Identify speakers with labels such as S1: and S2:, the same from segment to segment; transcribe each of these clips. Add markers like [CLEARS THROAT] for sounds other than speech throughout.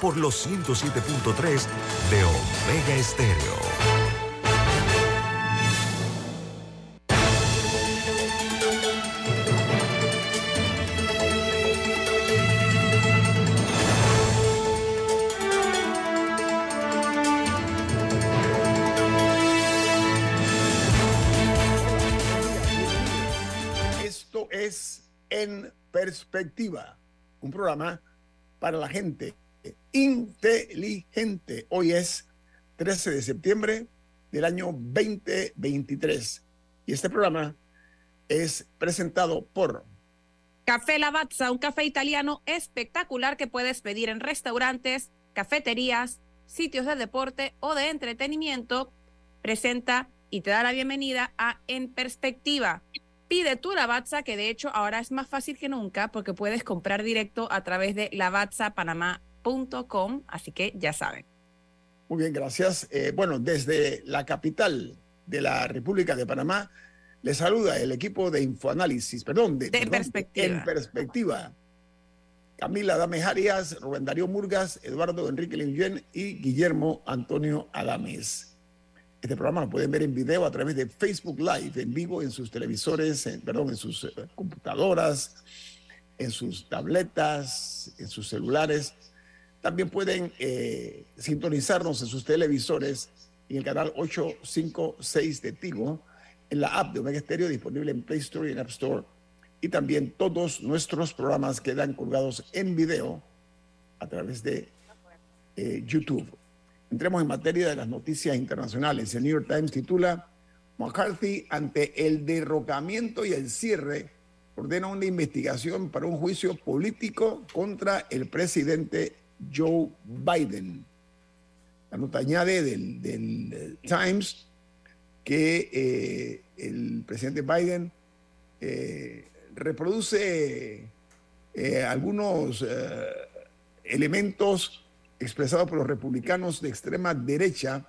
S1: por los 107.3 de Omega Estéreo.
S2: Esto es En Perspectiva, un programa para la gente inteligente. Hoy es 13 de septiembre del año 2023 y este programa es presentado por
S3: Café Lavazza, un café italiano espectacular que puedes pedir en restaurantes, cafeterías, sitios de deporte o de entretenimiento. Presenta y te da la bienvenida a En Perspectiva. Pide tu Lavazza, que de hecho ahora es más fácil que nunca porque puedes comprar directo a través de Lavazza Panamá Com, así que ya saben.
S2: Muy bien, gracias. Eh, bueno, desde la capital de la República de Panamá, le saluda el equipo de Infoanálisis, perdón, de,
S3: perspectiva.
S2: En perspectiva. Camila Adames Arias, Rubén Darío Murgas, Eduardo Enrique Linguyen y Guillermo Antonio Adames. Este programa lo pueden ver en video a través de Facebook Live, en vivo en sus televisores, perdón, en sus eh, computadoras, en sus tabletas, en sus celulares también pueden eh, sintonizarnos en sus televisores en el canal 856 de Tigo, en la app de Omega Stereo disponible en Play Store y en App Store. Y también todos nuestros programas quedan colgados en video a través de eh, YouTube. Entremos en materia de las noticias internacionales. El New York Times titula McCarthy ante el derrocamiento y el cierre ordena una investigación para un juicio político contra el presidente Joe Biden. La nota añade del, eh, Times que eh, el presidente Biden eh, reproduce algunos elementos expresados por los republicanos de extrema derecha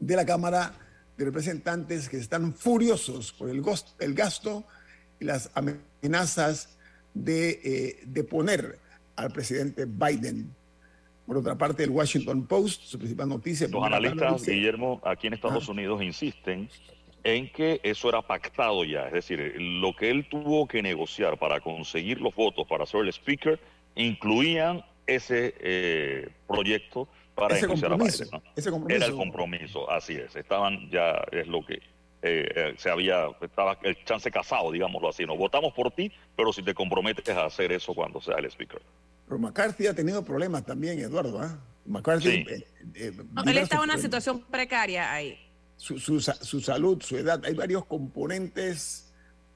S2: de la Cámara de Representantes que están furiosos por el, el gasto y las amenazas de, de poner al presidente Biden. Por otra parte, el Washington Post, su principal noticia.
S4: Los analistas, Guillermo, aquí en Estados Unidos insisten en que eso era pactado ya, es decir, lo que él tuvo que negociar para conseguir los votos para ser el speaker incluían ese eh, proyecto para
S2: ese compromiso,
S4: ese compromiso. Era el compromiso, así es. Estaban ya, es lo que eh, eh, se había, estaba el chance casado, digámoslo así. No votamos por ti, pero si te comprometes a hacer eso cuando sea el speaker.
S2: Pero McCarthy ha tenido problemas también, Eduardo. ¿ah? McCarthy.
S3: Eh, eh, él está en una situación precaria ahí.
S2: Su, su, su, salud, su edad. Hay varios componentes.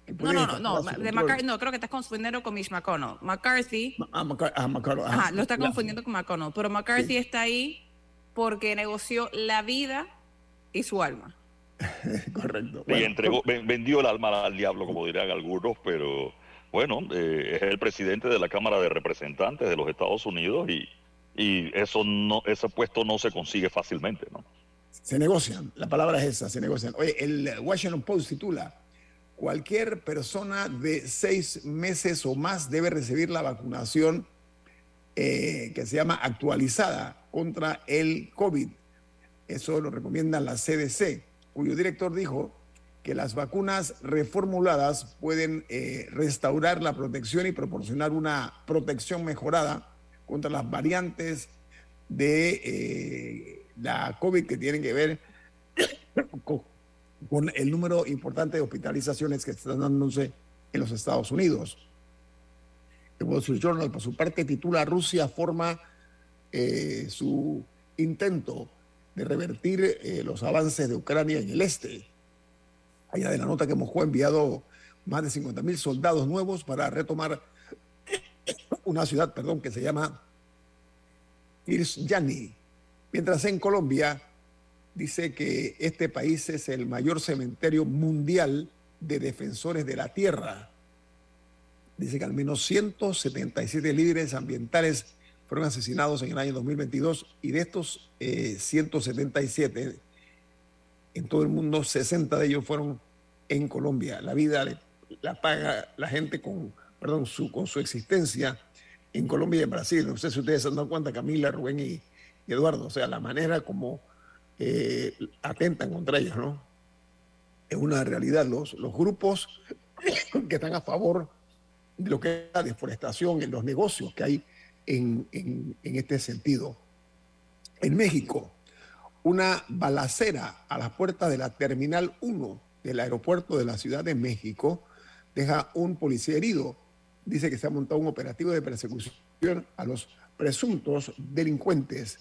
S3: no, no, no, no, de McCarthy, no, creo que estás confundiendo con Mitch McConnell. McCarthy.
S2: Ah, ah McConnell.
S3: Ajá, lo está confundiendo con McConnell. Pero McCarthy está ahí porque negoció la vida y su alma. [LAUGHS]
S2: Correcto.
S4: y entregó, vendió el alma al diablo, como dirían algunos, pero bueno, eh, es el presidente de la Cámara de Representantes de los Estados Unidos y, y eso no, ese puesto no se consigue fácilmente, ¿no?
S2: Se negocian, la palabra es esa, se negocian. Oye, el Washington Post titula, cualquier persona de seis meses o más debe recibir la vacunación eh, que se llama actualizada contra el COVID. Eso lo recomienda la CDC, cuyo director dijo que las vacunas reformuladas pueden eh, restaurar la protección y proporcionar una protección mejorada contra las variantes de eh, la COVID que tienen que ver [COUGHS] con, el número importante de hospitalizaciones que están dándose en los Estados Unidos. El Wall Street Journal, por su parte, titula Rusia forma eh, su intento de revertir los avances de Ucrania en el este allá de la nota que Moscú ha enviado más de 50 mil soldados nuevos para retomar [COUGHS] una ciudad, perdón, que se llama Yani. Mientras en Colombia dice que este país es el mayor cementerio mundial de defensores de la tierra. Dice que al menos 177 líderes ambientales fueron asesinados en el año 2022 y de estos 177 eh, en todo el mundo, 60 de ellos fueron en Colombia. La vida la paga la gente con, perdón, su, con su existencia en Colombia y en Brasil. No sé si ustedes se han dado cuenta, Camila, Rubén y, Eduardo, o sea, la manera como eh, atentan contra ellos, ¿no? Es una realidad. Los, los grupos [COUGHS] que están a favor de lo que es la deforestación, en los negocios que hay en, en, este sentido. En México, una balacera a las puertas de la Terminal 1 del aeropuerto de la Ciudad de México deja un policía herido. Dice que se ha montado un operativo de persecución a los presuntos delincuentes.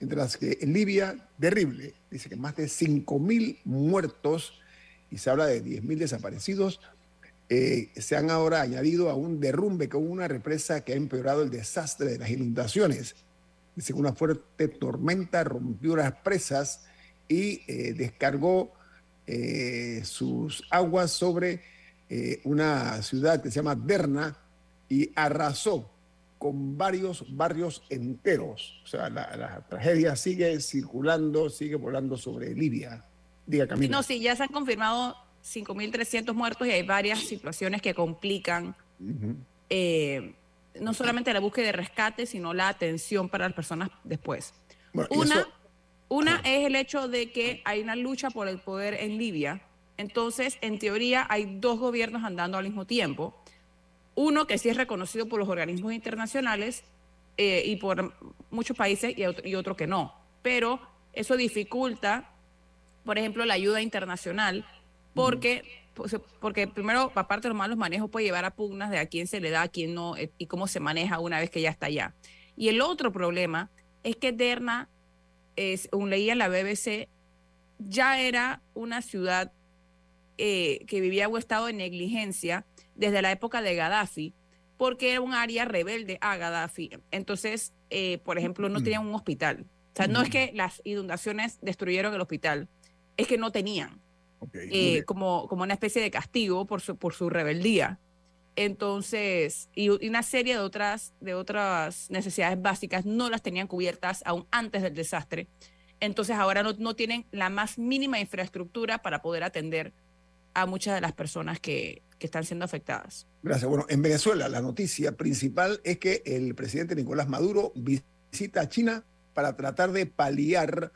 S2: Mientras que en Libia, terrible, dice que más de 5.000 muertos y se habla de 10.000 desaparecidos eh, se han ahora añadido a un derrumbe con una represa que ha empeorado el desastre de las inundaciones. Dice que una fuerte tormenta rompió las presas y eh, descargó eh, sus aguas sobre una ciudad que se llama Derna y arrasó con varios barrios enteros. O sea, la, tragedia sigue circulando, sigue volando sobre Libia. Diga Camila.
S3: No, sí, ya se han confirmado 5.300 muertos y hay varias situaciones que complican eh, no solamente la búsqueda de rescate, sino la atención para las personas después. una una es el hecho de que hay una lucha por el poder en Libia. Entonces, en teoría, hay dos gobiernos andando al mismo tiempo. Uno que sí es reconocido por los organismos internacionales eh, y por muchos países y y otro que no. Pero eso dificulta, por ejemplo, la ayuda internacional porque, pues, porque primero, aparte de los malos manejos, puede llevar a pugnas de a quién se le da, a quién no, eh, y cómo se maneja una vez que ya está allá. Y el otro problema es que Derna, es, un leía en la BBC, ya era una ciudad eh, que vivía un estado de negligencia desde la época de Gaddafi, porque era un área rebelde a Gaddafi. Entonces, eh, por ejemplo, no tenían un hospital. O sea, no es que las inundaciones destruyeron el hospital, es que no tenían. Eh, como, como una especie de castigo por su, por su rebeldía. Entonces, y, una serie de otras, de otras necesidades básicas no las tenían cubiertas aún antes del desastre. Entonces, ahora no, no tienen la más mínima infraestructura para poder atender a muchas de las personas que, que están siendo afectadas.
S2: Gracias. Bueno, en Venezuela la noticia principal es que el presidente Nicolás Maduro visita a China para tratar de paliar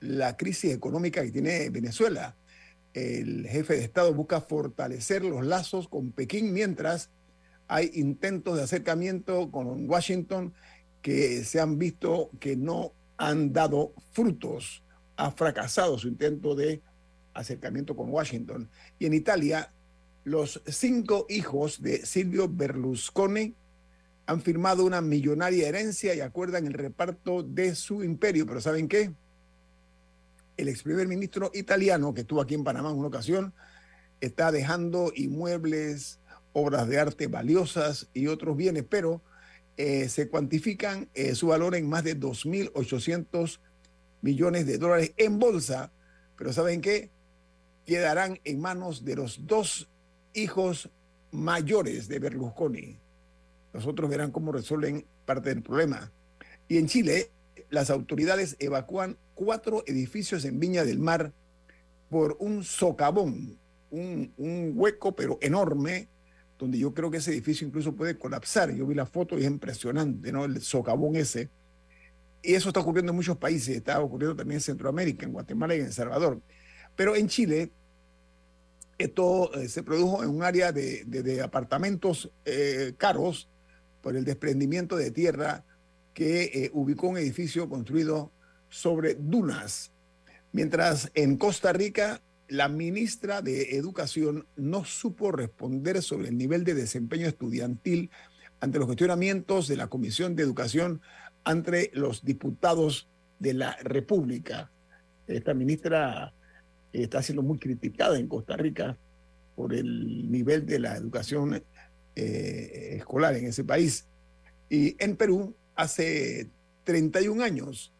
S2: la crisis económica que tiene Venezuela el jefe de Estado busca fortalecer los lazos con Pekín mientras hay intentos de acercamiento con Washington que se han visto que no han dado frutos. Ha fracasado su intento de acercamiento con Washington. Y en Italia, los cinco hijos de Silvio Berlusconi han firmado una millonaria herencia y acuerdan el reparto de su imperio. Pero ¿saben qué? El ex primer ministro italiano, que estuvo aquí en Panamá en una ocasión, está dejando inmuebles, obras de arte valiosas y otros bienes, pero eh, se cuantifican eh, su valor en más de 2.800 millones de dólares en bolsa. Pero ¿saben qué? Quedarán en manos de los dos hijos mayores de Berlusconi. Los otros verán cómo resuelven parte del problema. Y en Chile, las autoridades evacúan cuatro edificios en Viña del Mar por un socavón, un, hueco pero enorme, donde yo creo que ese edificio incluso puede colapsar. Yo vi la foto y es impresionante, ¿no? El socavón ese. Y eso está ocurriendo en muchos países, está ocurriendo también en Centroamérica, en Guatemala y en El Salvador. Pero en Chile, esto eh, se produjo en un área de, apartamentos eh, caros por el desprendimiento de tierra que eh, ubicó un edificio construido sobre dunas. Mientras en Costa Rica, la ministra de Educación no supo responder sobre el nivel de desempeño estudiantil ante los cuestionamientos de la Comisión de Educación entre los diputados de la República. Esta ministra está siendo muy criticada en Costa Rica por el nivel de la educación eh, escolar en ese país. Y en Perú, hace 31 años,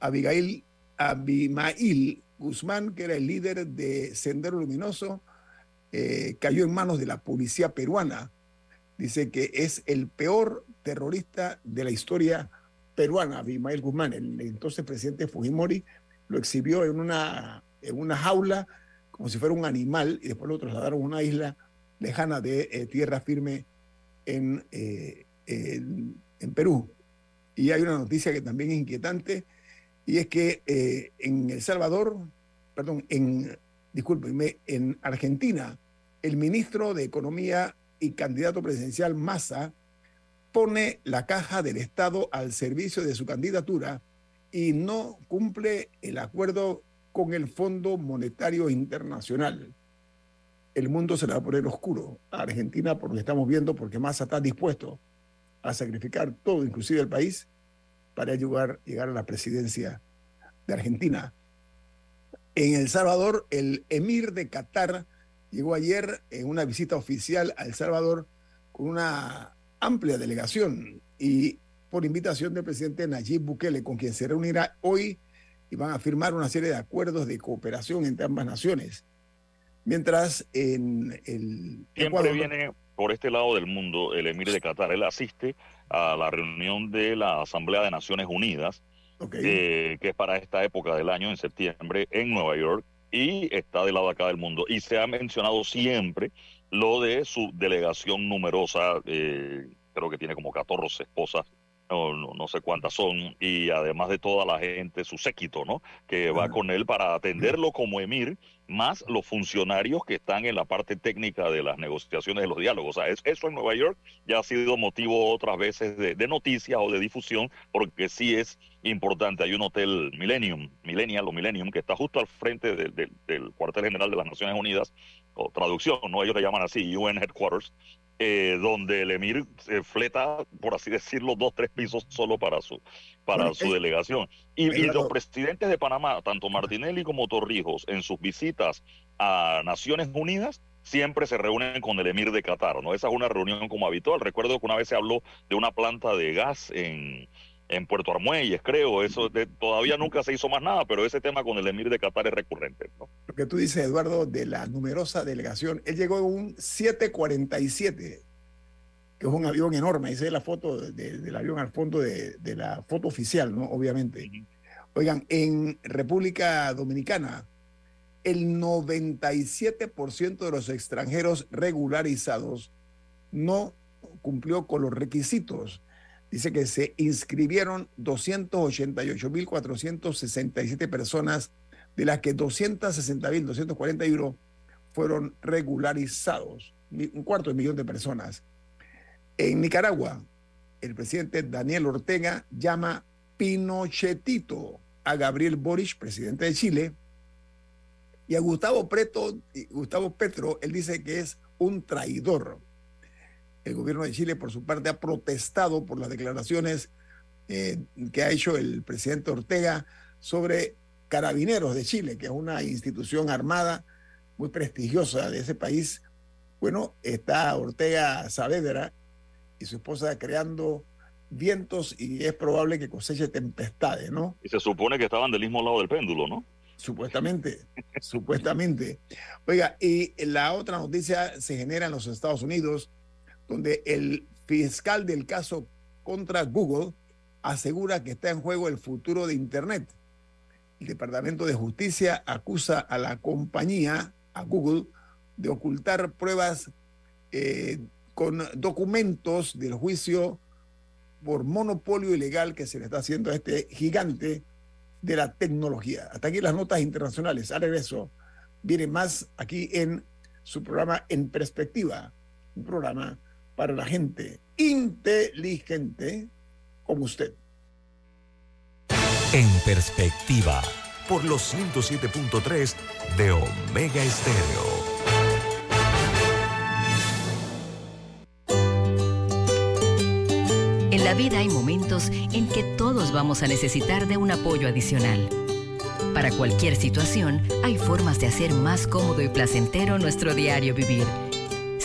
S2: Abigail, Abimail Guzmán, que era el líder de Sendero Luminoso, eh, cayó en manos de la policía peruana. Dice que es el peor terrorista de la historia peruana, Abimael Guzmán. El entonces presidente Fujimori lo exhibió en una, en una jaula como si fuera un animal y después lo trasladaron a una isla lejana de eh, tierra firme eh, en, en, Perú. Y hay una noticia que también es inquietante y es que en El Salvador, perdón, en discúlpenme, en Argentina, el ministro de Economía y candidato presidencial Massa pone la caja del Estado al servicio de su candidatura y no cumple el acuerdo con el Fondo Monetario Internacional. El mundo se le va a poner oscuro a Argentina por lo que estamos viendo, porque Massa está dispuesto a sacrificar todo, inclusive el país, para llegar, llegar a la presidencia de Argentina. En El Salvador, el emir de Qatar llegó ayer en una visita oficial a El Salvador con una amplia delegación y por invitación del presidente Nayib Bukele, con quien se reunirá hoy y van a firmar una serie de acuerdos de cooperación entre ambas naciones. Mientras en el...
S4: Siempre viene por este lado del mundo el emir de Qatar. Él asiste a la reunión de la Asamblea de Naciones Unidas que es para esta época del año, en septiembre, en Nueva York, y está del lado acá del mundo. Y se ha mencionado siempre lo de su delegación numerosa, eh, creo que tiene como 14 esposas no, no, sé cuántas son, y además de toda la gente, su séquito, ¿no? Que va con él para atenderlo como emir, más los funcionarios que están en la parte técnica de las negociaciones de los diálogos. O sea, eso en Nueva York ya ha sido motivo otras veces de, de noticias o de difusión, porque sí es importante. Hay un hotel Millennium, Millennial o Millennium, que está justo al frente del cuartel general de las Naciones Unidas, o traducción, ¿no? Ellos le llaman así, UN Headquarters, eh, donde el emir se fleta, por así decirlo, dos, tres pisos solo para su, para su delegación. Y, los presidentes de Panamá, tanto Martinelli como Torrijos, en sus visitas a Naciones Unidas, siempre se reúnen con el emir de Qatar, ¿no? Esa es una reunión como habitual. Recuerdo que una vez se habló de una planta de gas en, en Puerto Armuelles, creo. Eso todavía nunca se hizo más nada, pero ese tema con el emir de Qatar es recurrente. ¿no?
S2: Lo que tú dices, Eduardo, de la numerosa delegación, él llegó en un 747, que es un avión enorme. Esa es la foto del avión al fondo de, la foto oficial, ¿no? Obviamente. Oigan, en República Dominicana, el 97% de los extranjeros regularizados no cumplió con los requisitos dice que se inscribieron 288.467 personas, de las que 260.241 fueron regularizados, un cuarto de millón de personas. En Nicaragua, el presidente Daniel Ortega llama Pinochetito a Gabriel Boric, presidente de Chile, y a Gustavo, Preto, Gustavo Petro, él dice que es un traidor. El gobierno de Chile, por su parte, ha protestado por las declaraciones eh, que ha hecho el presidente Ortega sobre Carabineros de Chile, que es una institución armada muy prestigiosa de ese país. Bueno, está Ortega Saavedra y su esposa creando vientos y es probable que coseche tempestades, ¿no?
S4: Y se supone que estaban del mismo lado del péndulo, ¿no?
S2: Supuestamente, supuestamente. Oiga, y la otra noticia se genera en los Estados Unidos donde el fiscal del caso contra Google asegura que está en juego el futuro de Internet. El Departamento de Justicia acusa a la compañía, a Google, de ocultar pruebas eh, con documentos del juicio por monopolio ilegal que se le está haciendo a este gigante de la tecnología. Hasta aquí las notas internacionales. A regreso viene más aquí en su programa En Perspectiva, un programa para la gente inteligente como usted.
S5: En perspectiva, por los 107.3 de Omega Estéreo.
S6: En la vida hay momentos en que todos vamos a necesitar de un apoyo adicional. Para cualquier situación, hay formas de hacer más cómodo y placentero nuestro diario vivir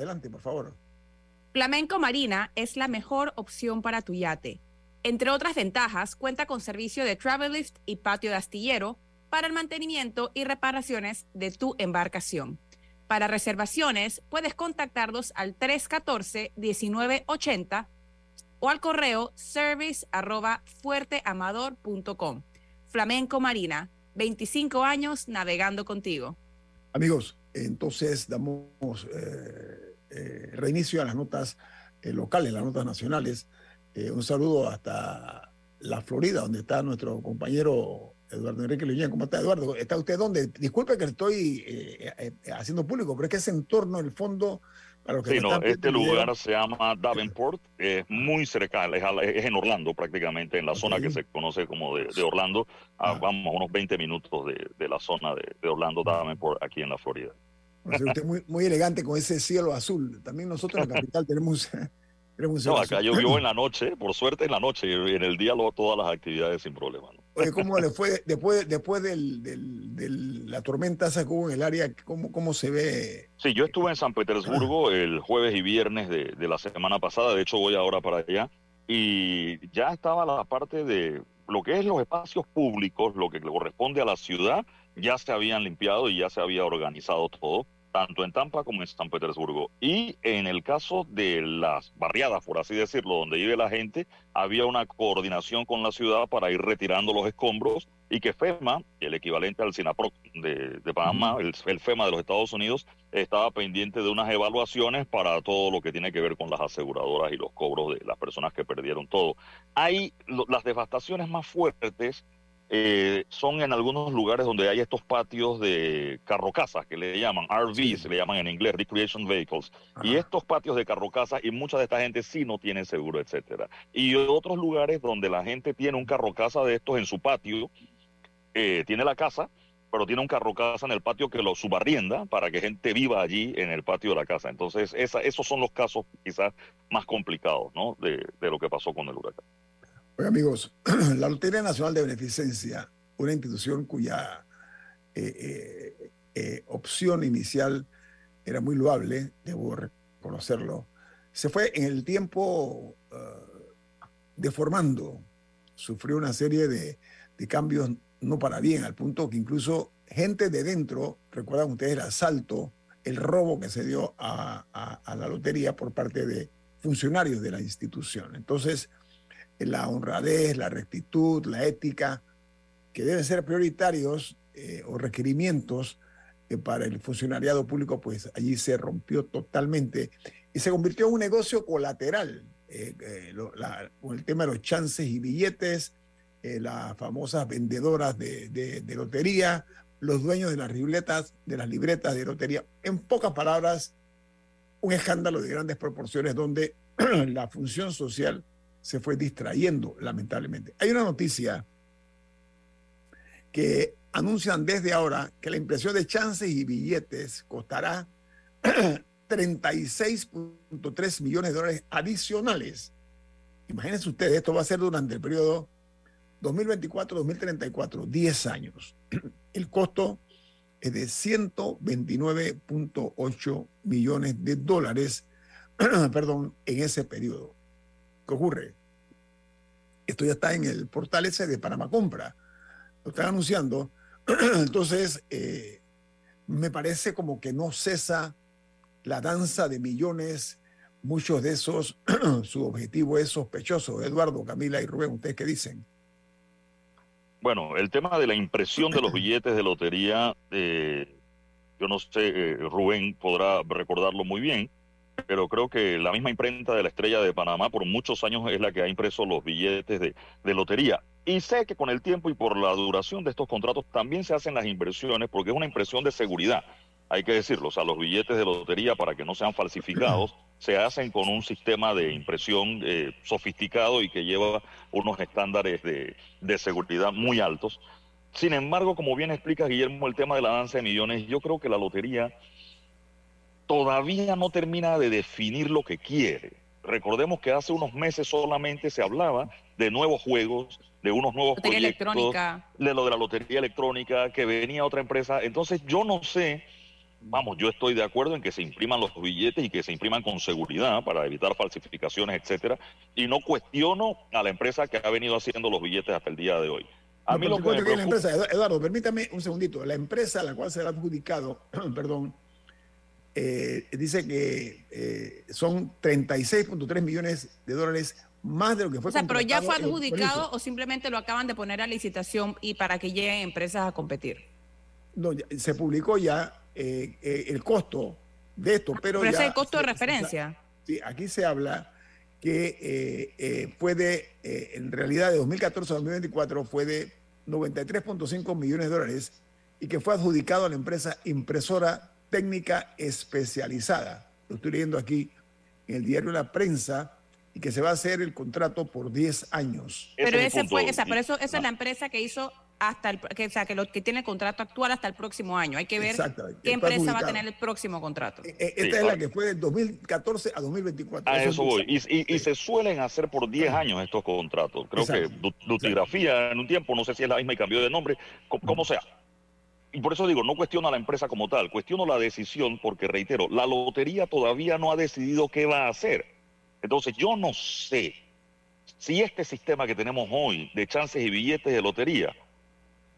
S2: Adelante, por favor.
S3: Flamenco Marina es la mejor opción para tu yate. Entre otras ventajas, cuenta con servicio de travel lift y patio de astillero para el mantenimiento y reparaciones de tu embarcación. Para reservaciones, puedes contactarlos al 314-1980 o al correo service fuerteamador.com. Flamenco Marina, 25 años navegando contigo.
S2: Amigos, entonces damos eh, eh, reinicio a las notas eh, locales, las notas nacionales. un saludo hasta la Florida, donde está nuestro compañero Eduardo Enrique Luñán. ¿Cómo está, Eduardo? ¿Está usted dónde? Disculpe que estoy haciendo público, pero es que ese entorno, el fondo,
S4: sí, no, este lugar se llama Davenport, es muy cerca, es, en Orlando prácticamente, en la zona que se conoce como de, Orlando, ah. vamos a unos 20 minutos de, la zona de, Orlando, Davenport, aquí en la Florida.
S2: Usted muy, muy elegante con ese cielo azul. También nosotros en la capital tenemos [LAUGHS]
S4: no, acá llovió en la noche, por suerte en la noche, y en el día lo, todas las actividades sin problema.
S2: Oye, ¿cómo le fue después, después del, de la tormenta esa que hubo en el área? ¿Cómo, cómo se ve?
S4: Sí, yo estuve en San Petersburgo el jueves y viernes de, de la semana pasada, de hecho voy ahora para allá, y ya estaba la parte de lo que es los espacios públicos, lo que corresponde a la ciudad, ya se habían limpiado y ya se había organizado todo tanto en Tampa como en San Petersburgo. Y en el caso de las barriadas, por así decirlo, donde vive la gente, había una coordinación con la ciudad para ir retirando los escombros y que FEMA, el equivalente al SINAPROC de, Panamá, el, FEMA de los Estados Unidos, estaba pendiente de unas evaluaciones para todo lo que tiene que ver con las aseguradoras y los cobros de las personas que perdieron todo. Hay las devastaciones más fuertes eh, son en algunos lugares donde hay estos patios de carrocasas que le llaman RVs, se le llaman en inglés Recreation Vehicles. Y estos patios de carrocasas, y mucha de esta gente sí no tiene seguro, etcétera. Y otros lugares donde la gente tiene un carrocasa de estos en su patio, eh, tiene la casa, pero tiene un carrocasa en el patio que lo subarrienda para que gente viva allí en el patio de la casa. Entonces, esa, esos son los casos quizás más complicados ¿no? de, de lo que pasó con el huracán
S2: amigos, [CLEARS THROAT] la Lotería Nacional de Beneficencia, una institución cuya eh, eh, eh, opción inicial era muy loable, debo reconocerlo, se fue en el tiempo deformando, sufrió una serie de, cambios no para bien, al punto que incluso gente de dentro, recuerdan ustedes el asalto, el robo que se dio a la lotería por parte de funcionarios de la institución. Entonces, la honradez, la rectitud, la ética, que deben ser prioritarios eh, o requerimientos eh, para el funcionariado público, pues allí se rompió totalmente y se convirtió en un negocio colateral eh, con el tema de los chances y billetes, las famosas vendedoras de, de, lotería, los dueños de las libretas, de las libretas de lotería. En pocas palabras, un escándalo de grandes proporciones donde [CLEARS THROAT] la función social se fue distrayendo, lamentablemente. Hay una noticia que anuncian desde ahora que la impresión de chances y billetes costará [CLEARS THROAT] 36.3 millones de dólares adicionales. Imagínense ustedes, esto va a ser durante el periodo 2024-2034, 10 años. [CLEARS THROAT] El costo es de 129.8 millones de dólares, [CLEARS THROAT] perdón, en ese periodo. ¿Qué ocurre? Esto ya está en el portal ese de Panamá Compra. Lo están anunciando. [CLEARS THROAT] Entonces, eh, me parece como que no cesa la danza de millones. Muchos de esos, [CLEARS THROAT] su objetivo es sospechoso. Eduardo, Camila y Rubén, ¿ustedes qué dicen?
S4: Bueno, el tema de la impresión de los billetes de lotería, eh, yo no sé, eh, Rubén podrá recordarlo muy bien, pero creo que la misma imprenta de la Estrella de Panamá por muchos años es la que ha impreso los billetes de, de lotería. Y sé que con el tiempo y por la duración de estos contratos también se hacen las inversiones porque es una impresión de seguridad hay que decirlo, o sea, los billetes de lotería para que no sean falsificados [CLEARS THROAT] se hacen con un sistema de impresión eh, sofisticado y que lleva unos estándares de, de, seguridad muy altos. Sin embargo, como bien explica Guillermo, el tema de la danza de millones, yo creo que la lotería todavía no termina de definir lo que quiere. Recordemos que hace unos meses solamente se hablaba de nuevos juegos, de unos nuevos
S3: lotería
S4: proyectos,
S3: electrónica.
S4: de lo de la lotería electrónica, que venía otra empresa. Entonces, yo no sé vamos, yo estoy de acuerdo en que se impriman los billetes y que se impriman con seguridad para evitar falsificaciones, etcétera, y no cuestiono a la empresa que ha venido haciendo los billetes hasta el día de hoy. A mí lo que me
S2: cuento que la
S4: preocupa-
S2: empresa, Eduardo, permítame un segundito. La empresa a la cual se le ha adjudicado, [CLEARS THROAT] perdón, eh, dice que eh, son 36.3 millones de dólares más de lo que fue
S3: O sea, pero ya fue adjudicado o simplemente lo acaban de poner a licitación y para que lleguen empresas a competir.
S2: No, ya- se publicó ya eh, eh, el costo de esto, pero,
S3: Pero ese
S2: ya
S3: es el costo de
S2: se-
S3: referencia.
S2: Sí, aquí se habla que eh, fue de, en realidad de 2014 a 2024 fue de 93.5 millones de dólares y que fue adjudicado a la empresa impresora técnica especializada. Lo estoy leyendo aquí en el diario La Prensa y que se va a hacer el contrato por 10 años.
S3: Pero ese fue, o sea, por
S4: Y-
S3: eso esa es la empresa que hizo hasta el, que, o sea, que, lo, que tiene el contrato actual hasta el próximo año. Hay que ver qué empresa va a tener el próximo contrato.
S2: Eh, eh,
S4: Sí,
S2: Esta es la que fue del 2014 a 2024.
S4: A
S2: Esos
S4: eso voy.
S2: 10
S4: Y, y- y se suelen hacer por 10 años estos contratos. Creo
S2: Exacto.
S4: que Dutigrafía en un tiempo, no sé si es la misma y cambió de nombre, co- como sea. Y por eso digo, no cuestiono a la empresa como tal, cuestiono la decisión porque, reitero, la lotería todavía no ha decidido qué va a hacer. Entonces, yo no sé si este sistema que tenemos hoy de chances y billetes de lotería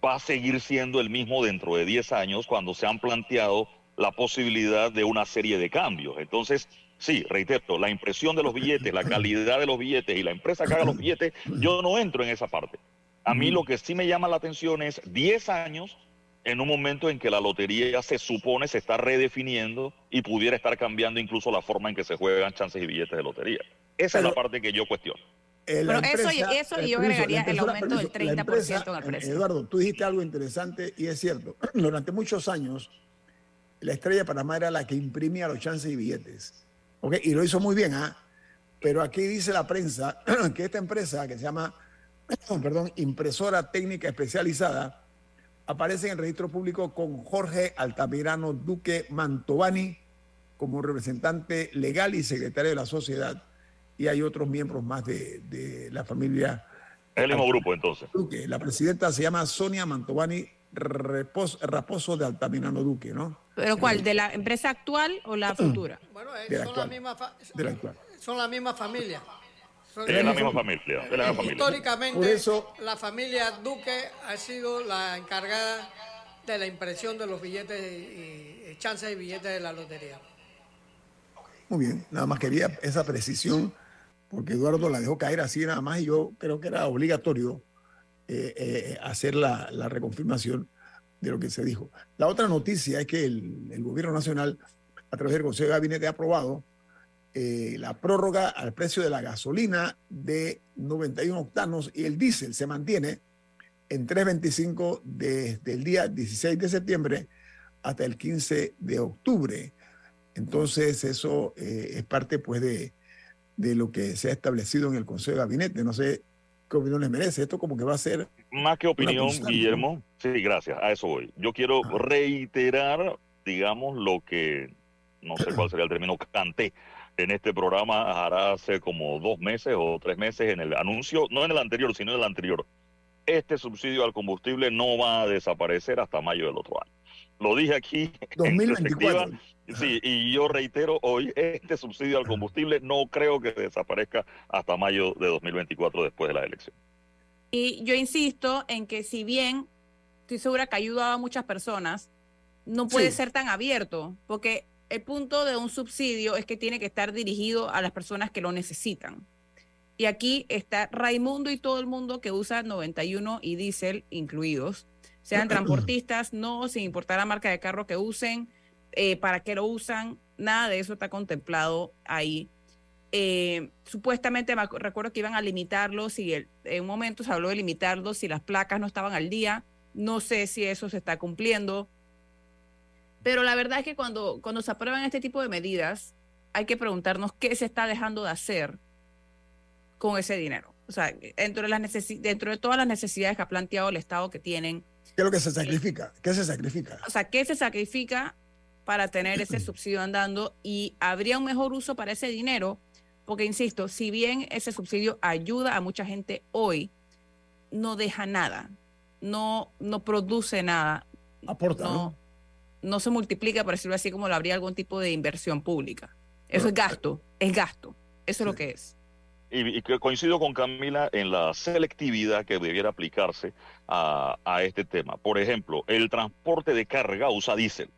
S4: va a seguir siendo el mismo dentro de 10 años cuando se han planteado la posibilidad de una serie de cambios. Entonces, sí, reitero, la impresión de los billetes, la calidad de los billetes y la empresa que haga los billetes, yo no entro en esa parte. A mí lo que sí me llama la atención es 10 años en un momento en que la lotería se supone se está redefiniendo y pudiera estar cambiando incluso la forma en que se juegan chances y billetes de lotería. Esa es la parte que yo cuestiono.
S2: Eh,
S3: Pero eso y-
S2: empresa-
S3: eso y
S2: eh,
S3: yo agregaría el
S2: empresa-
S3: aumento del
S2: permiso, la
S3: 30% en el
S2: empresa,
S3: precio.
S2: Eduardo, tú dijiste algo interesante y es cierto. [CLEARS THROAT] Durante muchos años, la Estrella de Panamá era la que imprimía los chances y billetes. ¿ok? Y lo hizo muy bien, ¿ah? Pero aquí dice la prensa [CLEARS THROAT] que esta empresa, que se llama, [CLEARS THROAT] perdón, Impresora Técnica Especializada, aparece en el registro público con Jorge Altamirano Duque Mantovani como representante legal y secretario de la sociedad. Y hay otros miembros más de, de la familia
S4: el mismo grupo entonces.
S2: Duque. La presidenta se llama Sonia Mantovani Repos- Raposo de Altamirano Duque, ¿no?
S3: ¿Pero cuál? ¿De la empresa actual o la futura?
S7: Bueno, eh,
S2: De la
S7: son,
S2: actual.
S7: la misma fa-
S2: De la actual.
S7: son la misma familia. Son-
S4: Es la misma familia. Es la misma familia.
S7: Históricamente,
S2: Por eso-
S7: la familia Duque ha sido la encargada de la impresión de los billetes y, y chances y billetes de la lotería.
S2: Muy bien, nada más quería esa precisión, porque Eduardo la dejó caer así nada más y yo creo que era obligatorio eh, eh, hacer la, la reconfirmación de lo que se dijo. La otra noticia es que el, el gobierno nacional, a través del Consejo de Gabinete, ha aprobado eh, la prórroga al precio de la gasolina de 91 octanos y el diésel se mantiene en 3.25 desde el día 16 de septiembre hasta el 15 de octubre. Entonces, eso eh, es parte pues de, de lo que se ha establecido en el Consejo de Gabinete. No sé, ¿Qué opinión les merece? Esto como que va a ser...
S4: Más que opinión, Guillermo, sí, gracias, a eso voy. Yo quiero reiterar, digamos, lo que, no sé cuál sería el término, canté en este programa hará hace como dos meses o tres meses en el anuncio, no en el anterior, sino en el anterior. Este subsidio al combustible no va a desaparecer hasta mayo del otro año. Lo dije aquí
S2: 2024.
S4: En sí, y yo reitero hoy, este subsidio al combustible no creo que desaparezca hasta mayo de 2024 después de la elección.
S3: Y yo insisto en que si bien estoy segura que ayuda a muchas personas, no puede ser tan abierto, porque el punto de un subsidio es que tiene que estar dirigido a las personas que lo necesitan. Y aquí está Raimundo y todo el mundo que usa 91 y diésel incluidos, sean [CLEARS THROAT] transportistas, no, sin importar la marca de carro que usen, eh, para qué lo usan, nada de eso está contemplado ahí. Eh, supuestamente me recuerdo que iban a limitarlo, si en un momento se habló de limitarlo, si las placas no estaban al día, no sé si eso se está cumpliendo. Pero la verdad es que cuando, cuando se aprueban este tipo de medidas, hay que preguntarnos qué se está dejando de hacer con ese dinero. O sea, dentro de, las dentro de todas las necesidades que ha planteado el Estado que tienen.
S2: ¿Qué es lo que se sacrifica? ¿Qué se sacrifica?
S3: O sea, ¿qué se sacrifica para tener ese [CLEARS THROAT] subsidio andando? Y habría un mejor uso para ese dinero, porque, insisto, si bien ese subsidio ayuda a mucha gente hoy, no deja nada, no, no produce nada.
S2: Aporta, ¿no?
S3: no se multiplica, por decirlo así, como lo habría algún tipo de inversión pública. Eso es gasto, es gasto. Eso es lo que es.
S4: Y, y, coincido con Camila en la selectividad que debiera aplicarse a, a, este tema. Por ejemplo, el transporte de carga usa diésel.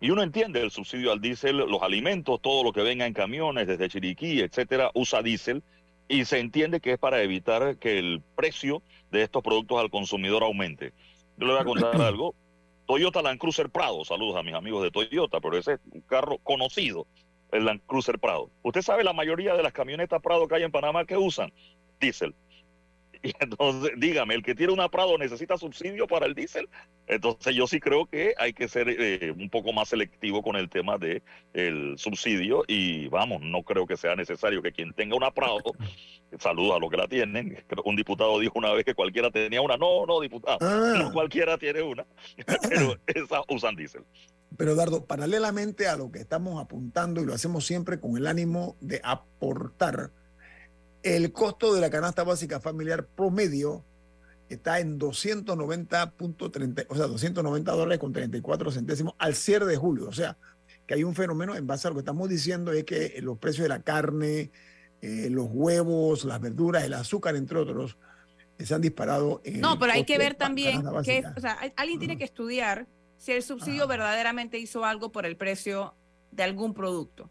S4: Y uno entiende el subsidio al diésel, los alimentos, todo lo que venga en camiones desde Chiriquí, etcétera, usa diésel. Y se entiende que es para evitar que el precio de estos productos al consumidor aumente. Yo le voy a contar [CLEARS THROAT] algo. Toyota Land Cruiser Prado. Saludos a mis amigos de Toyota, pero ese es un carro conocido, el Land Cruiser Prado. Usted sabe la mayoría de las camionetas Prado que hay en Panamá que usan diésel. [LAUGHS] Y entonces, dígame, el que tiene una Prado necesita subsidio para el diésel. Entonces, yo sí creo que hay que ser eh, un poco más selectivo con el tema de el subsidio y vamos, no creo que sea necesario que quien tenga una Prado, [LAUGHS] saludos a los que la tienen. Un diputado dijo una vez que cualquiera tenía una. No, no, diputado, ah. no cualquiera tiene una, [LAUGHS] pero esa usan diésel.
S2: Pero Eduardo, paralelamente a lo que estamos apuntando y lo hacemos siempre con el ánimo de aportar, el costo de la canasta básica familiar promedio está en 290.30, o sea, 290 dólares con 34 centésimos al cierre de julio. O sea, que hay un fenómeno en base a lo que estamos diciendo es que los precios de la carne, eh, los huevos, las verduras, el azúcar, entre otros, se han disparado. En
S3: no, pero hay que ver también que, o sea, alguien tiene que estudiar si el subsidio verdaderamente hizo algo por el precio de algún producto.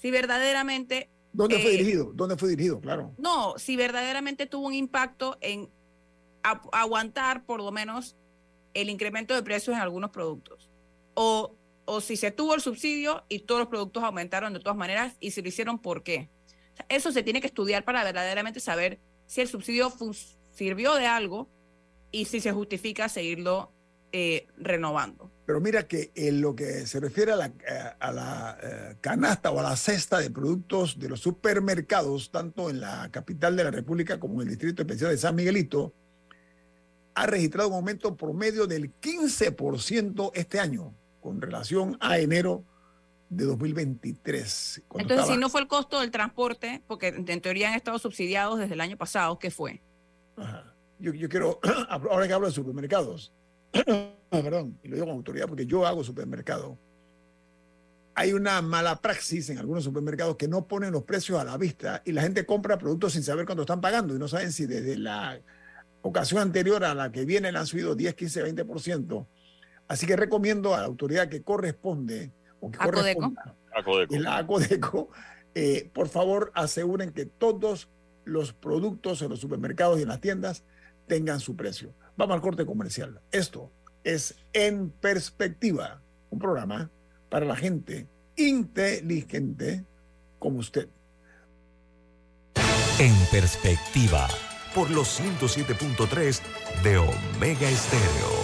S3: Si verdaderamente
S2: ¿Dónde fue eh, dirigido? ¿Dónde fue dirigido? Claro.
S3: No, si verdaderamente tuvo un impacto en aguantar por lo menos el incremento de precios en algunos productos. O, o si se tuvo el subsidio y todos los productos aumentaron de todas maneras y se lo hicieron, ¿por qué? eso se tiene que estudiar para verdaderamente saber si el subsidio sirvió de algo y si se justifica seguirlo eh, renovando.
S2: Pero mira que en lo que se refiere a la, a la eh, canasta o a la cesta de productos de los supermercados, tanto en la capital de la República como en el Distrito Especial de San Miguelito, ha registrado un aumento promedio del 15% este año con relación a enero de 2023.
S3: Entonces, si no fue el costo del transporte, porque en teoría han estado subsidiados desde el año pasado, ¿qué fue?
S2: Yo, yo quiero, [CLEARS THROAT] ahora que hablo de supermercados, [CLEARS THROAT] perdón, y lo digo con autoridad porque yo hago supermercado, hay una mala praxis en algunos supermercados que no ponen los precios a la vista y la gente compra productos sin saber cuánto están pagando y no saben si desde la ocasión anterior a la que viene han subido 10, 15, 20%. Así que recomiendo a la autoridad que corresponde o que corresponda, la ACODECO, eh, por favor aseguren que todos los productos en los supermercados y en las tiendas tengan su precio. Vamos al corte comercial. Esto es En Perspectiva, un programa para la gente inteligente como usted.
S5: En Perspectiva,
S1: por los 107.3 de Omega Estéreo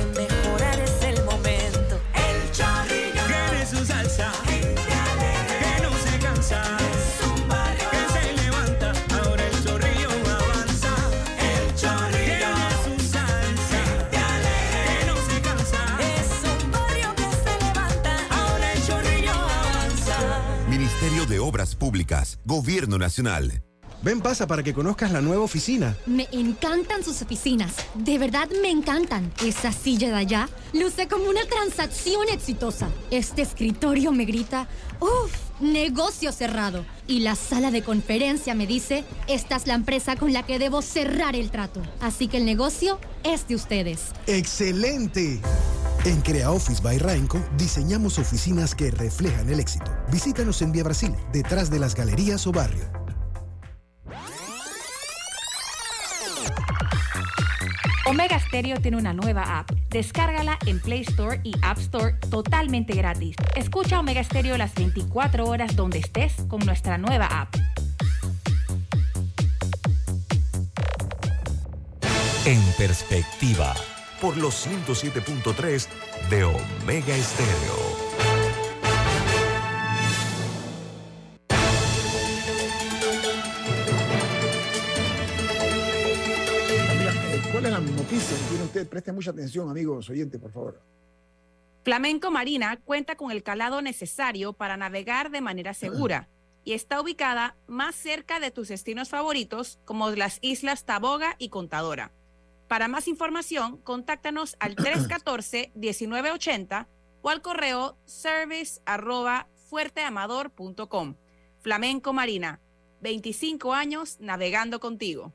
S1: Públicas, Gobierno Nacional.
S8: Ven, pasa para que conozcas la nueva oficina.
S9: Me encantan sus oficinas. De verdad me encantan. Esa silla de allá luce como una transacción exitosa. Este escritorio me grita, uff, negocio cerrado. Y la sala de conferencia me dice, esta es la empresa con la que debo cerrar el trato. Así que el negocio es de ustedes.
S8: ¡Excelente! En Crea Office by Rainco diseñamos oficinas que reflejan el éxito. Visítanos en Vía Brasil, detrás de las galerías o barrio.
S10: Omega Stereo tiene una nueva app. Descárgala en Play Store y App Store totalmente gratis. Escucha Omega Stereo las 24 horas donde estés con nuestra nueva app.
S5: En perspectiva,
S1: Por los 107.3 de Omega Estéreo.
S2: Eh, ¿Cuál es la noticia que tiene usted? Preste mucha atención, amigos oyentes, por favor.
S3: Flamenco Marina cuenta con el calado necesario para navegar de manera segura y está ubicada más cerca de tus destinos favoritos como las islas Taboga y Contadora. Para más información, contáctanos al [CLEARS THROAT] 314-1980 o al correo service arroba fuerteamador.com. Flamenco Marina, 25 años navegando contigo.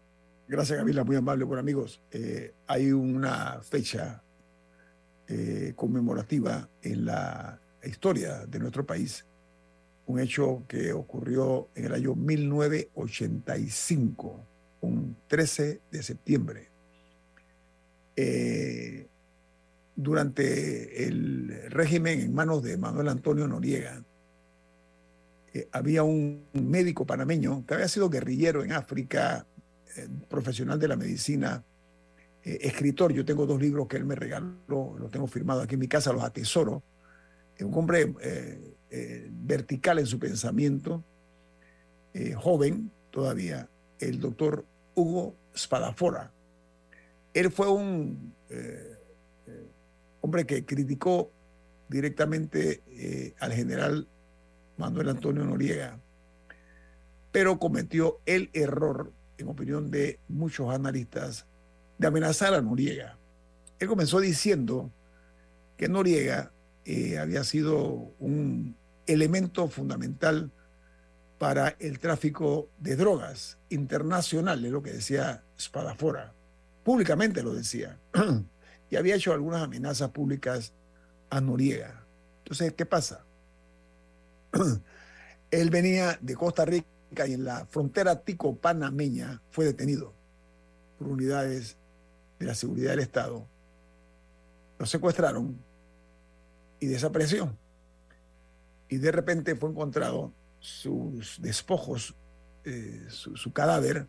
S2: Gracias, Camila, muy amable por amigos. Eh, hay una fecha eh, conmemorativa en la historia de nuestro país, un hecho que ocurrió en el año 1985, un 13 de septiembre. Eh, durante el régimen en manos de Manuel Antonio Noriega, eh, había un médico panameño que había sido guerrillero en África, eh, profesional de la medicina, escritor. Yo tengo dos libros que él me regaló, los tengo firmados aquí en mi casa, los atesoro. Es un hombre vertical en su pensamiento, joven todavía, el doctor Hugo Spadafora. Él fue un eh, eh, hombre que criticó directamente eh, al general Manuel Antonio Noriega, pero cometió el error, en opinión de muchos analistas, de amenazar a Noriega. Él comenzó diciendo que Noriega había sido un elemento fundamental para el tráfico de drogas internacional, es lo que decía Spadafora. Públicamente lo decía. [CLEARS THROAT] y había hecho algunas amenazas públicas a Noriega. Entonces, ¿qué pasa? [CLEARS THROAT] Él venía de Costa Rica y en la frontera tico-panameña fue detenido por unidades de la seguridad del Estado. Lo secuestraron y desapareció. Y de repente fue encontrado sus despojos, eh, su, su cadáver,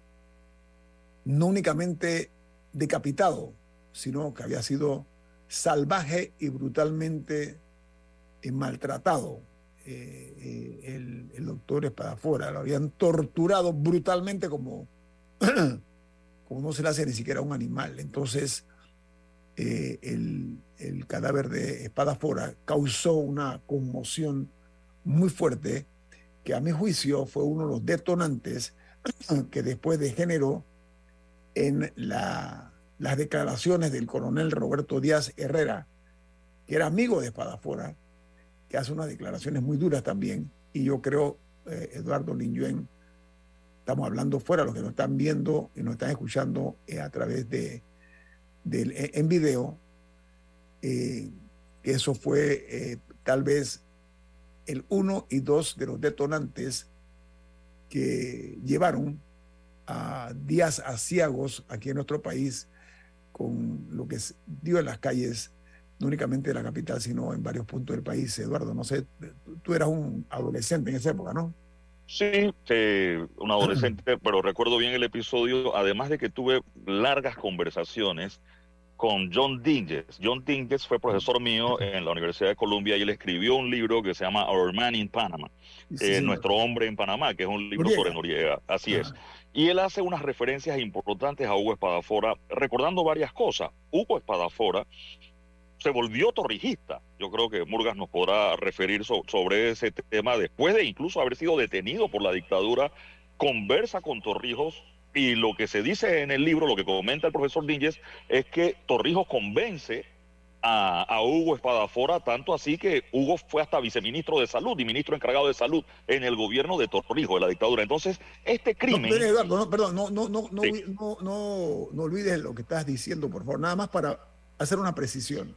S2: no únicamente decapitado, sino que había sido salvaje y brutalmente eh, maltratado. Eh, eh, el, el doctor Espadafora lo habían torturado brutalmente como, [CLEARS THROAT] como no se le hace ni siquiera a un animal. Entonces, el, el cadáver de Espadafora causó una conmoción muy fuerte que a mi juicio fue uno de los detonantes [CLEARS THROAT] que después degeneró en la las declaraciones del coronel Roberto Díaz Herrera, que era amigo de Espadafora, que hace unas declaraciones muy duras también. Y yo creo, eh, Eduardo Linyuen, estamos hablando fuera, los que nos están viendo y nos están escuchando eh, a través de, eh, en video, eh, eso fue tal vez el uno y dos de los detonantes que llevaron a días asiagos aquí en nuestro país con lo que se dio en las calles, no únicamente de la capital, sino en varios puntos del país. Eduardo, no sé, tú- eras un adolescente en esa época, ¿no?
S4: Sí, eh, un adolescente, [CLEARS THROAT] pero recuerdo bien el episodio, además de que tuve largas conversaciones con John Dinges. John Dinges fue profesor mío en la Universidad de Columbia y él escribió un libro que se llama Our Man in Panama,
S2: Sí,
S4: eh. Nuestro Hombre en Panamá, que es un libro
S2: Noriega.
S4: sobre Noriega, así es. Y él hace unas referencias importantes a Hugo Espadafora, recordando varias cosas. Hugo Espadafora se volvió torrijista. Yo creo que Murgas nos podrá referir so- sobre ese tema después de incluso haber sido detenido por la dictadura. Conversa con Torrijos y lo que se dice en el libro, lo que comenta el profesor Díñez, es que Torrijos convence a, a Hugo Espadafora, tanto así que Hugo fue hasta viceministro de salud y ministro encargado de salud en el gobierno de Torrijos, de la dictadura. Entonces, este
S2: No,
S4: crimen...
S2: pero, Eduardo, no, perdón, no, no, no, no,
S4: Sí.
S2: no, no, no olvides lo que estás diciendo, por favor, nada más para hacer una precisión.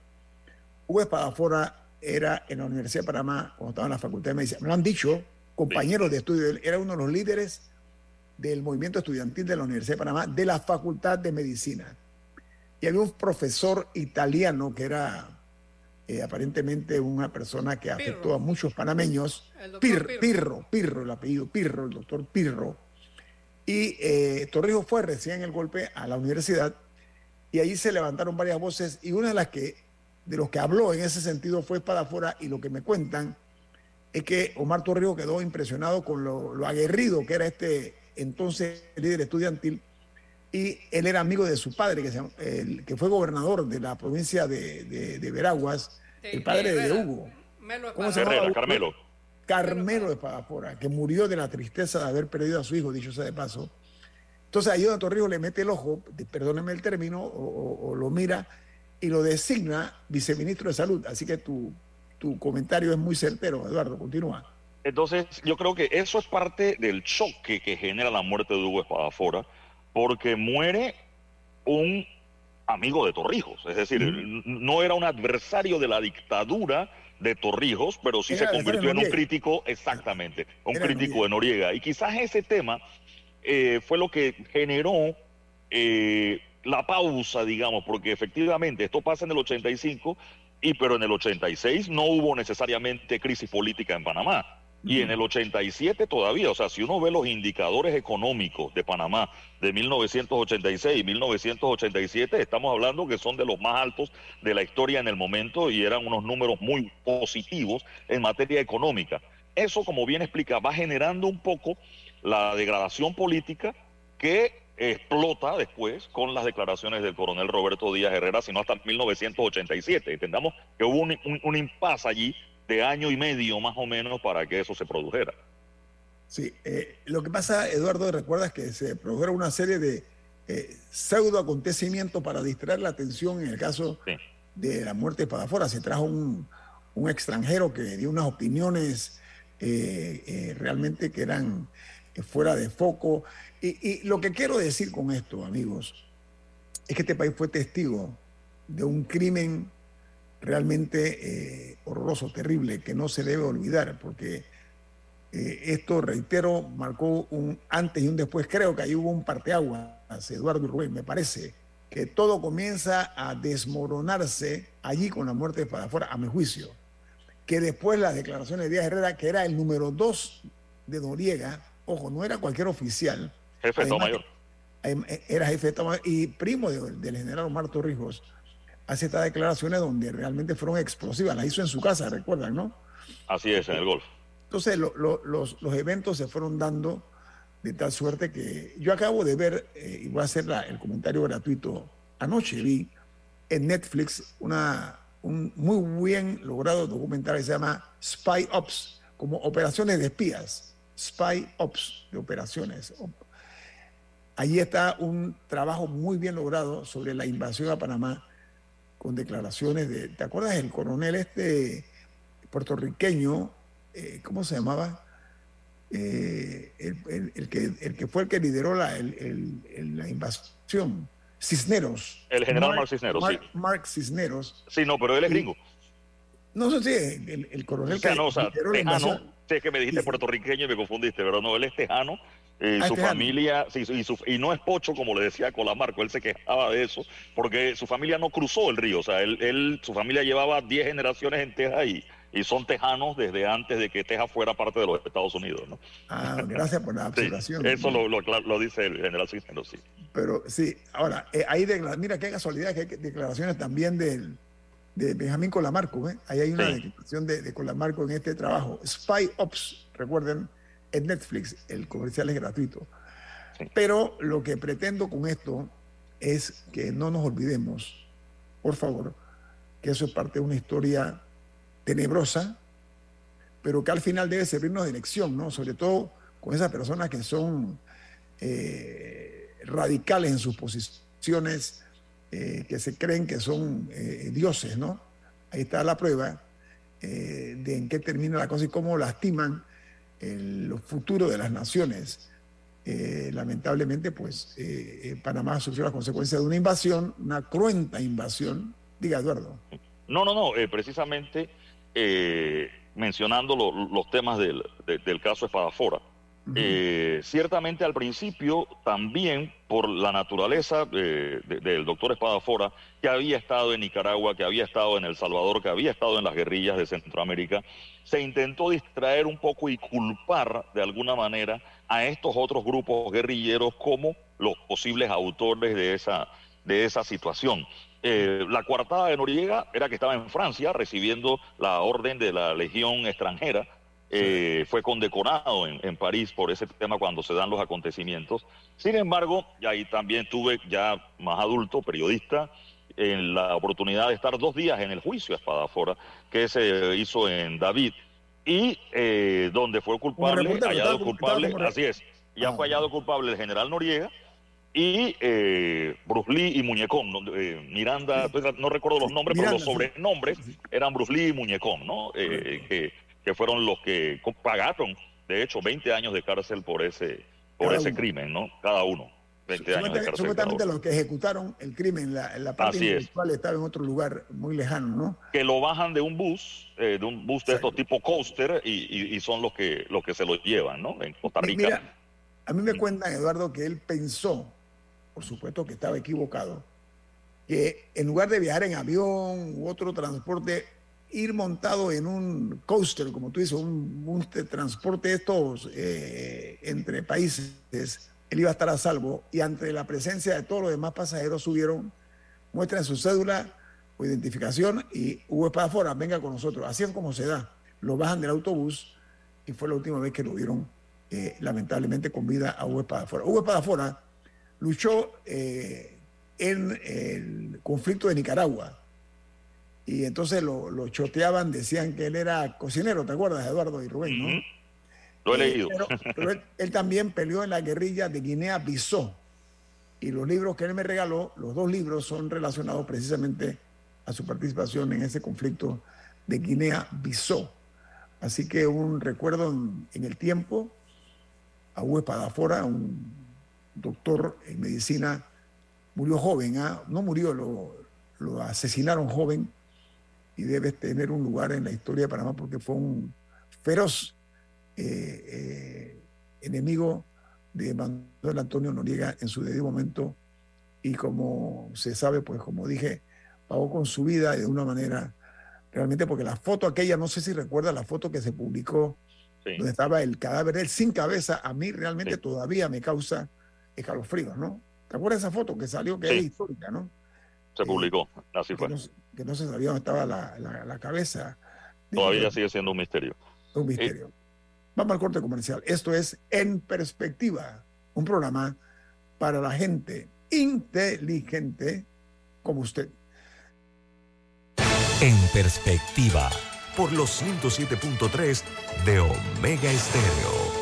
S2: Hugo Espadafora era en la Universidad de Panamá, cuando estaba en la Facultad de Medicina, me lo han dicho, compañeros de estudio, él era uno de los líderes del movimiento estudiantil de la Universidad de Panamá, de la Facultad de Medicina. Y había un profesor italiano que era eh, aparentemente una persona que afectó a muchos panameños, Pir-
S7: Pirro.
S2: Pirro, Pirro, el apellido Pirro, el doctor Pirro. Y eh, Torrijos fue recién el golpe a la universidad y ahí se levantaron varias voces y una de las que, de los que habló en ese sentido fue Espadafora y lo que me cuentan es que Omar Torrijos quedó impresionado con lo, lo aguerrido que era este entonces líder estudiantil y él era amigo de su padre, que, se llama- el- que fue gobernador de la provincia de, de- de Veraguas, el padre de. Hugo.
S7: Melo
S2: ¿Cómo se?
S4: Herrera, Carmelo.
S2: Carmelo Espadafora, que murió de la tristeza de haber perdido a su hijo, dicho sea de paso. Entonces ahí donde Torrijos le mete el ojo, de- perdóneme el término, o, o- o lo mira y lo designa viceministro de salud. Así que tu, tu comentario es muy certero, Eduardo, continúa.
S4: Entonces, yo creo que eso es parte del choque que genera la muerte de Hugo Espadafora, porque muere un amigo de Torrijos, es decir, no era un adversario de la dictadura de Torrijos, pero sí
S2: Era
S4: se convirtió en un crítico, exactamente, un
S2: Era
S4: crítico de Noriega. Y quizás ese tema eh, fue lo que generó eh, la pausa, digamos, porque efectivamente esto pasa en el 85, y pero en el 86 no hubo necesariamente crisis política en Panamá. Y en el 87 todavía, o sea, si uno ve los indicadores económicos de Panamá de 1986 y 1987, estamos hablando que son de los más altos de la historia en el momento y eran unos números muy positivos en materia económica. Eso, como bien explica, va generando un poco la degradación política que explota después con las declaraciones del coronel Roberto Díaz Herrera, sino hasta 1987. Entendamos que hubo un, un, un impasse allí de año y medio más o menos para que eso se produjera.
S2: Sí, eh, lo que pasa, Eduardo, recuerdas que se produjeron una serie de eh, pseudo acontecimientos para distraer la atención en el caso de la muerte de Espadafora. Se trajo un, un extranjero que dio unas opiniones eh, eh, realmente que eran eh, fuera de foco. Y, y lo que quiero decir con esto, amigos, es que este país fue testigo de un crimen realmente eh, horroroso, terrible, que no se debe olvidar, porque eh, esto, reitero, marcó un antes y un después. Creo que ahí hubo un parteaguas, Eduardo Rubén, me parece, que todo comienza a desmoronarse allí con la muerte de Espadafora, a mi juicio. Que después las declaraciones de Díaz Herrera, que era el número dos de Noriega, ojo, no era cualquier oficial.
S4: Jefe de Estado Mayor.
S2: eh, era jefe de Estado Mayor y primo de- del general Omar Torrijos, hace estas declaraciones donde realmente fueron explosivas. Las hizo en su casa, recuerdan, ¿no?
S4: Así es, en el golf.
S2: Entonces lo- lo- los, los eventos se fueron dando de tal suerte que yo acabo de ver, eh, y voy a hacer la- el comentario gratuito, anoche vi en Netflix una, un muy bien logrado documental que se llama Spy Ops, como operaciones de espías, Spy Ops de operaciones. Allí está un trabajo muy bien logrado sobre la invasión a Panamá con declaraciones de, ¿te acuerdas el coronel este puertorriqueño, eh, ¿cómo se llamaba? Eh, el, el- el que, el que fue el que lideró la, el- la invasión, Cisneros.
S4: El general Mark Cisneros,
S2: Mark,
S4: sí.
S2: Mark Cisneros.
S4: Sí, no, pero él es gringo.
S2: No sé si el, el coronel
S4: O sea,
S2: que
S4: no, o sea,
S2: lideró la invasión.
S4: tejano. Sí, es que me dijiste puertorriqueño y me confundiste, pero no, él es tejano. Eh,
S2: Ah,
S4: su
S2: tejano.
S4: familia, sí, y, su- y no es pocho, como le decía Colamarco, él se quejaba de eso, porque su familia no cruzó el río, o sea, él, él- su familia llevaba 10 generaciones en Texas y, y son tejanos desde antes de que Texas fuera parte de los Estados Unidos, ¿no?
S2: Ah, gracias por la [LAUGHS]
S4: Sí,
S2: observación.
S4: eso lo, lo, lo dice el general Cisneros, sí.
S2: Pero sí, ahora, eh, mira qué casualidad que hay declaraciones también del, de Benjamín Colamarco. ¿eh? Ahí hay una
S4: Sí.
S2: declaración de, de Colamarco en este trabajo. Spy Ops, recuerden, en Netflix, el comercial es gratuito. Pero lo que pretendo con esto es que no nos olvidemos, por favor, que eso es parte de una historia tenebrosa, pero que al final debe servirnos de lección, ¿no? Sobre todo con esas personas que son eh, radicales en sus posiciones, eh, que se creen que son eh, dioses, ¿no? Ahí está la prueba de en qué termina la cosa y cómo lastiman el, los futuros de las naciones. Eh, lamentablemente, pues eh, eh, Panamá sufrió las consecuencias de una invasión, una cruenta invasión. Diga, Eduardo.
S4: No, no, no, eh, precisamente eh, mencionando lo- los temas del, de- del caso Espadafora. Eh, ciertamente al principio también por la naturaleza eh, de- del doctor Espadafora, que había estado en Nicaragua, que había estado en El Salvador, que había estado en las guerrillas de Centroamérica, se intentó distraer un poco y culpar de alguna manera a estos otros grupos guerrilleros como los posibles autores de esa, de esa situación. Eh, la coartada de Noriega era que estaba en Francia recibiendo la orden de la Legión extranjera. Eh, fue condecorado en, en París por ese tema cuando se dan los acontecimientos. Sin embargo, y ahí también tuve ya más adulto, periodista, en la oportunidad de estar dos días en el juicio a Espadafora, que se hizo en David, y eh, donde fue culpable, hallado culpable, así es, ya fue hallado culpable el general Noriega, y eh, Bruce Lee y Muñecón, eh, Miranda, no recuerdo los nombres, pero los sobrenombres eran Bruce Lee y Muñecón, ¿no? Eh, que, que fueron los que pagaron, de hecho, 20 años de cárcel por ese, por
S2: Cada
S4: ese
S2: uno.
S4: crimen, ¿no? Cada uno, 20 años de cárcel.
S2: supuestamente los que ejecutaron el crimen, la, la parte
S4: Así es.
S2: estaba en otro lugar muy lejano, ¿no?
S4: Que lo bajan de un bus, eh, de un bus de estos tipo coaster, y, y- y son los que, los que se lo llevan, ¿no? En Costa Rica.
S2: Mira, a mí me cuentan, Eduardo, que él pensó, por supuesto que estaba equivocado, que en lugar de viajar en avión u otro transporte, ir montado en un coaster, como tú dices, un, un te- transporte de estos eh, entre países, él iba a estar a salvo y ante la presencia de todos los demás pasajeros subieron, muestran su cédula o identificación y Hugo Espadafora, venga con nosotros. Así es como se da. Lo bajan del autobús y fue la última vez que lo vieron eh, lamentablemente con vida a Hugo Espadafora. Hugo Espadafora luchó eh, en el conflicto de Nicaragua y entonces lo, lo choteaban, decían que él era cocinero, ¿te acuerdas, Eduardo y Rubén? ¿no?
S4: Lo he
S2: Eh,
S4: leído.
S2: Pero, [LAUGHS] pero él, él también peleó en la guerrilla de Guinea-Bissau. Y los libros que él me regaló, los dos libros, son relacionados precisamente a su participación en ese conflicto de Guinea-Bissau. Así que un recuerdo en, en el tiempo a Hugo Espadafora, un doctor en medicina, murió joven, ¿ah? no murió, lo, lo asesinaron joven y debe tener un lugar en la historia de Panamá porque fue un feroz eh, eh, enemigo de Manuel Antonio Noriega en su debido momento y como se sabe, pues como dije, pagó con su vida de una manera realmente porque la foto aquella, no sé si recuerda la foto que se publicó donde estaba el cadáver él sin cabeza, a mí realmente todavía me causa escalofríos, ¿no? ¿Te acuerdas de esa foto que salió que
S4: Sí.
S2: es histórica, ¿no?
S4: Se publicó, así fue.
S2: Que no, que no se sabía dónde estaba la, la- la cabeza.
S4: Todavía sigue siendo un misterio.
S2: Un misterio. Vamos al corte comercial. Esto es En Perspectiva, un programa para la gente inteligente como usted.
S5: En perspectiva,
S1: por los 107.3 de Omega Estéreo.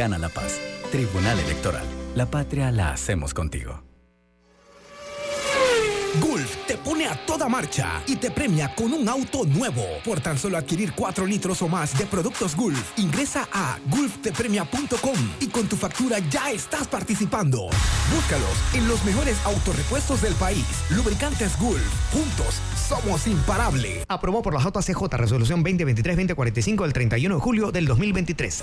S11: Gana la paz. Tribunal Electoral. La patria la hacemos contigo.
S12: Gulf te pone a toda marcha y te premia con un auto nuevo. Por tan solo adquirir 4 litros o más de productos Gulf, ingresa a gulftepremia.com y con tu factura ya estás participando. Búscalos en los mejores autorepuestos del país. Lubricantes Gulf. Juntos somos imparables.
S13: Aprobó por la JCJ Resolución 2023-2045 del 31 de julio del 2023.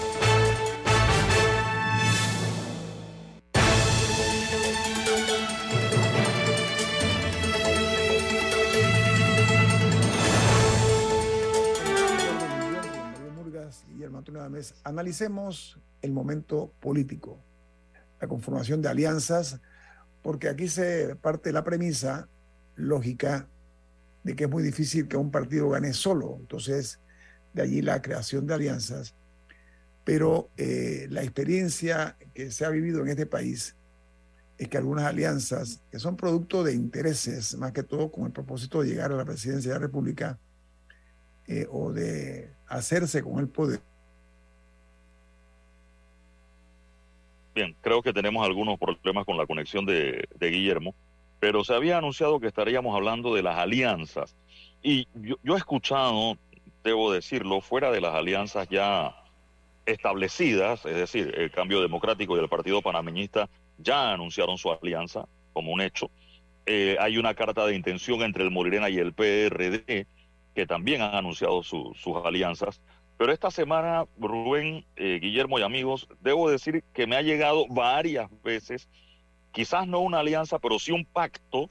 S2: Analicemos el momento político, la conformación de alianzas, porque aquí se parte la premisa lógica de que es muy difícil que un partido gane solo. Entonces, de allí la creación de alianzas. Pero eh, la experiencia que se ha vivido en este país es que algunas alianzas, que son producto de intereses, más que todo con el propósito de llegar a la presidencia de la República eh, o de hacerse con el poder,
S4: Bien, creo que tenemos algunos problemas con la conexión de, Guillermo, pero se había anunciado que estaríamos hablando de las alianzas. Y yo, yo he escuchado, debo decirlo, fuera de las alianzas ya establecidas, es decir, el cambio democrático y el Partido Panameñista ya anunciaron su alianza como un hecho. Eh, hay una carta de intención entre el Morirena y el PRD que también han anunciado su- sus alianzas. Pero esta semana, Rubén, eh, Guillermo y amigos, debo decir que me ha llegado varias veces, quizás no una alianza, pero sí un pacto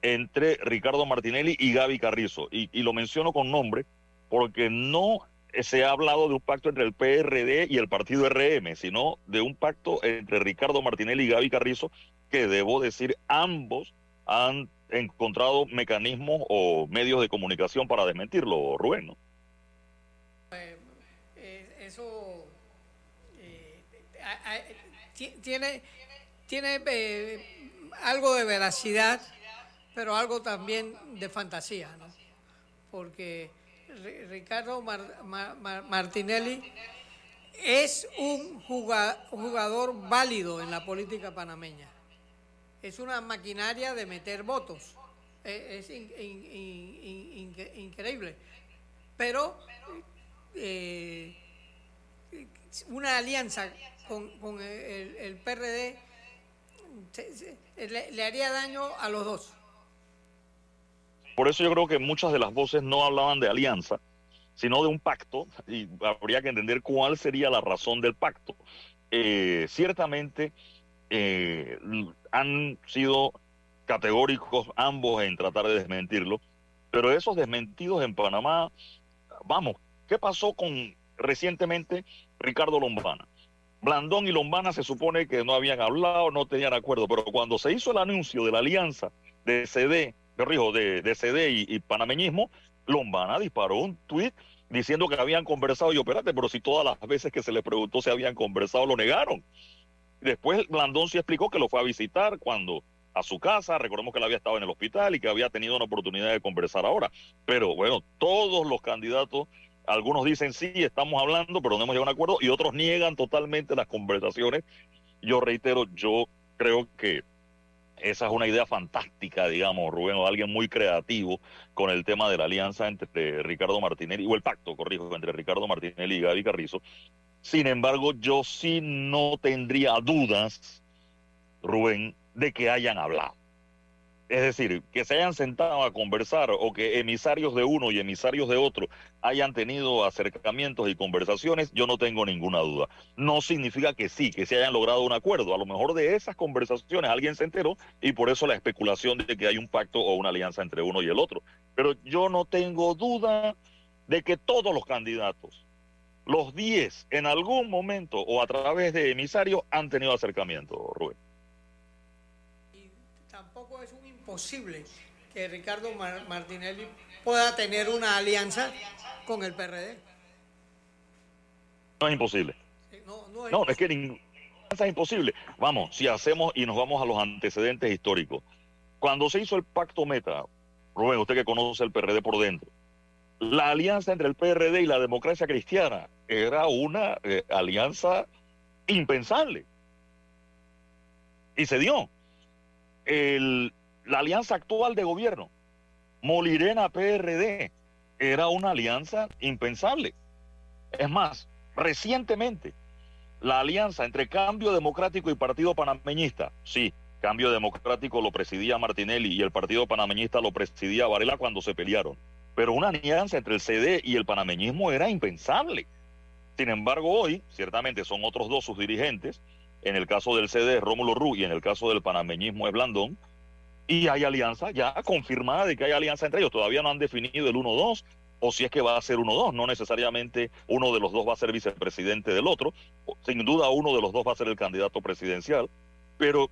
S4: entre Ricardo Martinelli y Gaby Carrizo. Y, lo menciono con nombre porque no se ha hablado de un pacto entre el PRD y el partido RM, sino de un pacto entre Ricardo Martinelli y Gaby Carrizo, que debo decir ambos han encontrado mecanismos o medios de comunicación para desmentirlo, Rubén.
S7: Eh, eso eh, tiene, tiene eh, algo de veracidad, pero algo también de fantasía, ¿no? Porque Ri- Ricardo Mar- Mar- Mar- Martinelli es un juga- jugador válido en la política panameña. Es una maquinaria de meter votos. Eh, Es in- in- in- in- in- increíble. Pero eh, una alianza con, el, el PRD le, haría daño a los dos.
S4: Por eso yo creo que muchas de las voces no hablaban de alianza, sino de un pacto, y habría que entender cuál sería la razón del pacto. Eh, ciertamente eh, han sido categóricos ambos en tratar de desmentirlo, pero esos desmentidos en Panamá, vamos, ¿qué pasó con recientemente Ricardo Lombana? Blandón y Lombana se supone que no habían hablado, no tenían acuerdo, pero cuando se hizo el anuncio de la alianza de CD, corrijo, de, de CD y, panameñismo, Lombana disparó un tuit diciendo que habían conversado y espérate, pero si todas las veces que se le preguntó si habían conversado lo negaron. Después Blandón sí explicó que lo fue a visitar cuando a su casa, recordemos que él había estado en el hospital y que había tenido una oportunidad de conversar ahora. Pero bueno, todos los candidatos, algunos dicen sí, estamos hablando, pero no hemos llegado a un acuerdo, y otros niegan totalmente las conversaciones. Yo reitero, yo creo que esa es una idea fantástica, digamos, Rubén, o alguien muy creativo con el tema de la alianza entre Ricardo Martinelli, o el pacto, corrijo, entre Ricardo Martinelli y Gaby Carrizo. Sin embargo, yo sí no tendría dudas, Rubén, de que hayan hablado. Es decir, que se hayan sentado a conversar o que emisarios de uno y emisarios de otro hayan tenido acercamientos y conversaciones, yo no tengo ninguna duda. No significa que sí, que se hayan logrado un acuerdo. A lo mejor de esas conversaciones alguien se enteró y por eso la especulación de que hay un pacto o una alianza entre uno y el otro. Pero yo no tengo duda de que todos los candidatos, los 10, en algún momento o a través de emisarios han tenido acercamiento, Rubén.
S7: Imposible que Ricardo Mar- Martinelli pueda tener una alianza con el PRD.
S4: No es imposible.
S7: No, no es
S4: No, es que ninguna alianza es imposible. Vamos, si hacemos y nos vamos a los antecedentes históricos. Cuando se hizo el pacto Meta, Rubén, usted que conoce el PRD por dentro, la alianza entre el PRD y la democracia cristiana era una eh, alianza impensable. Y se dio. El- la alianza actual de gobierno, Molirena PRD, era una alianza impensable. Es más, recientemente, la alianza entre Cambio Democrático y Partido Panameñista, sí, Cambio Democrático lo presidía Martinelli y el Partido Panameñista lo presidía Varela cuando se pelearon. Pero una alianza entre el CD y el panameñismo era impensable. Sin embargo, hoy, ciertamente son otros dos sus dirigentes, en el caso del CD es Rómulo Ru y en el caso del panameñismo es Blandón, y hay alianza ya confirmada de que hay alianza entre ellos. Todavía no han definido el 1-2 o si es que va a ser 1-2. No necesariamente uno de los dos va a ser vicepresidente del otro. Sin duda uno de los dos va a ser el candidato presidencial. Pero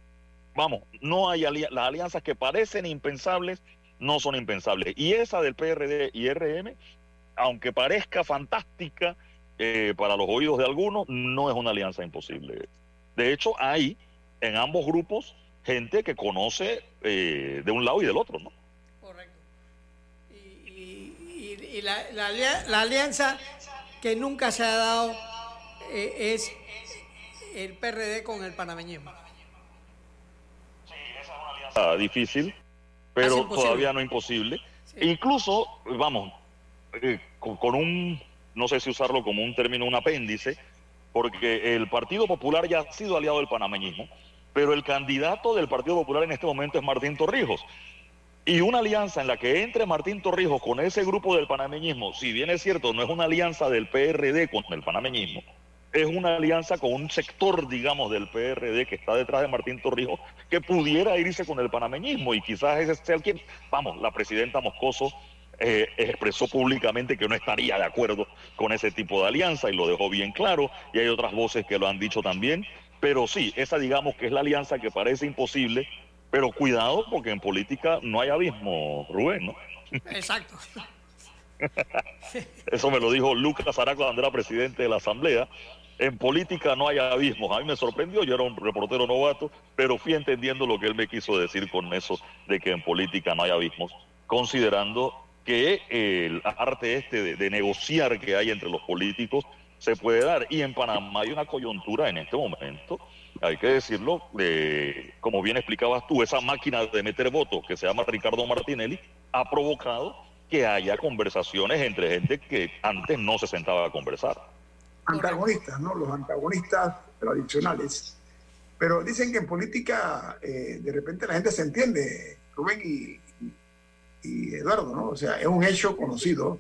S4: vamos, no hay ali- las alianzas que parecen impensables no son impensables. Y esa del PRD y RM, aunque parezca fantástica eh, para los oídos de algunos, no es una alianza imposible. De hecho, hay en ambos grupos gente que conoce eh, de un lado y del otro, ¿no?
S7: Y, y la, la la alianza que nunca se ha dado eh, es el PRD con el panameñismo.
S4: Ah, difícil,
S7: Casi
S4: pero
S7: imposible.
S4: todavía no imposible. Incluso, vamos, eh, con, con un, no sé si usarlo como un término, un apéndice, porque el Partido Popular ya ha sido aliado del panameñismo, pero el candidato del Partido Popular en este momento es Martín Torrijos. Y una alianza en la que entre Martín Torrijos con ese grupo del panameñismo, si bien es cierto, no es una alianza del PRD con el panameñismo, es una alianza con un sector, digamos, del PRD que está detrás de Martín Torrijos, que pudiera irse con el panameñismo. Y quizás ese sea el quien, vamos, la presidenta Moscoso eh, expresó públicamente que no estaría de acuerdo con ese tipo de alianza y lo dejó bien claro, y hay otras voces que lo han dicho también, pero sí, esa digamos que es la alianza que parece imposible, pero cuidado porque en política no hay abismo, Rubén, ¿no?
S7: Exacto. [LAUGHS]
S4: Eso me lo dijo Lucas Araco cuando era presidente de la Asamblea. En política no hay abismos. A mí me sorprendió, yo era un reportero novato, pero fui entendiendo lo que él me quiso decir con eso de que en política no hay abismos, considerando que el arte este de, de negociar que hay entre los políticos se puede dar. Y en Panamá hay una coyuntura en este momento, hay que decirlo, de, como bien explicabas tú, esa máquina de meter votos que se llama Ricardo Martinelli ha provocado que haya conversaciones entre gente que antes no se sentaba a conversar.
S2: antagonistas, ¿no? Los antagonistas tradicionales. Pero dicen que en política eh, de repente la gente se entiende, Rubén y, y Eduardo, ¿no? O sea, es un hecho conocido.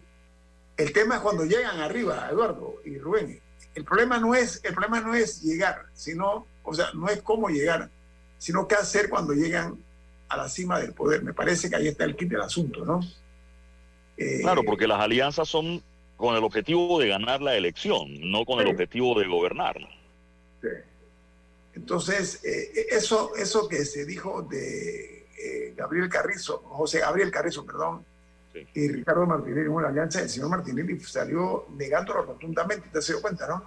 S2: El tema es cuando llegan arriba, Eduardo y Rubén. El problema no es, el problema no es llegar, sino, o sea, no es cómo llegar, sino qué hacer cuando llegan a la cima del poder. Me parece que ahí está el kit del asunto, ¿no? Eh,
S4: Claro, porque las alianzas son con el objetivo de ganar la elección, no con el objetivo de gobernar.
S2: Sí. Entonces, eh, eso, eso que se dijo de eh, Gabriel Carrizo, José Gabriel Carrizo, perdón, y Ricardo Martinelli una alianza, el señor Martinelli salió negándolo rotundamente, ¿te se dio cuenta, no?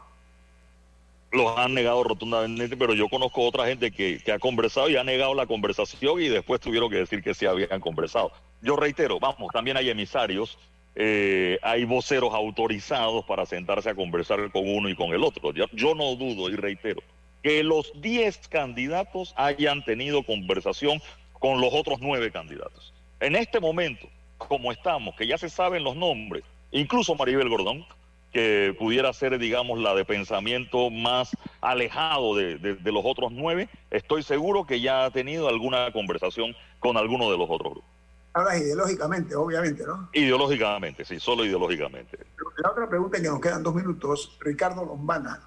S4: Los han negado rotundamente, pero yo conozco otra gente que, que ha conversado y ha negado la conversación y después tuvieron que decir que sí habían conversado. Yo reitero, vamos, también hay emisarios, eh, hay voceros autorizados para sentarse a conversar con uno y con el otro. Yo, yo no dudo y reitero que los 10 candidatos hayan tenido conversación con los otros 9 candidatos. En este momento, como estamos, que ya se saben los nombres, incluso Maribel Gordón, que pudiera ser, digamos, la de pensamiento más alejado de, de- de los otros nueve, estoy seguro que ya ha tenido alguna conversación con alguno de los otros grupos.
S2: Hablas ideológicamente, obviamente, ¿no?
S4: Ideológicamente, sí, solo ideológicamente.
S2: La otra pregunta, que nos quedan dos minutos, Ricardo Lombana,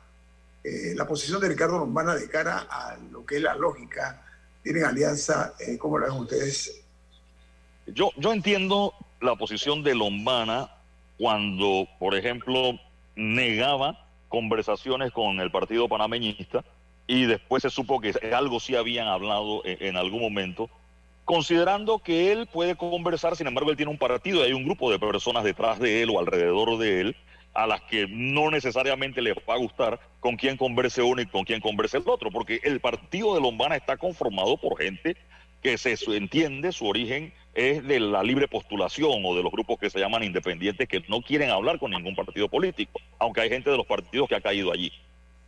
S2: eh, la posición de Ricardo Lombana de cara a lo que es la lógica, tienen alianza, eh, ¿cómo la ven ustedes?
S4: Yo, yo entiendo la posición de Lombana cuando, por ejemplo, negaba conversaciones con el partido panameñista y después se supo que algo sí habían hablado en, en algún momento, considerando que él puede conversar, sin embargo, él tiene un partido y hay un grupo de personas detrás de él o alrededor de él a las que no necesariamente les va a gustar con quién converse uno y con quién converse el otro, porque el partido de Lombana está conformado por gente que se entiende su origen es de la libre postulación o de los grupos que se llaman independientes que no quieren hablar con ningún partido político, aunque hay gente de los partidos que ha caído allí.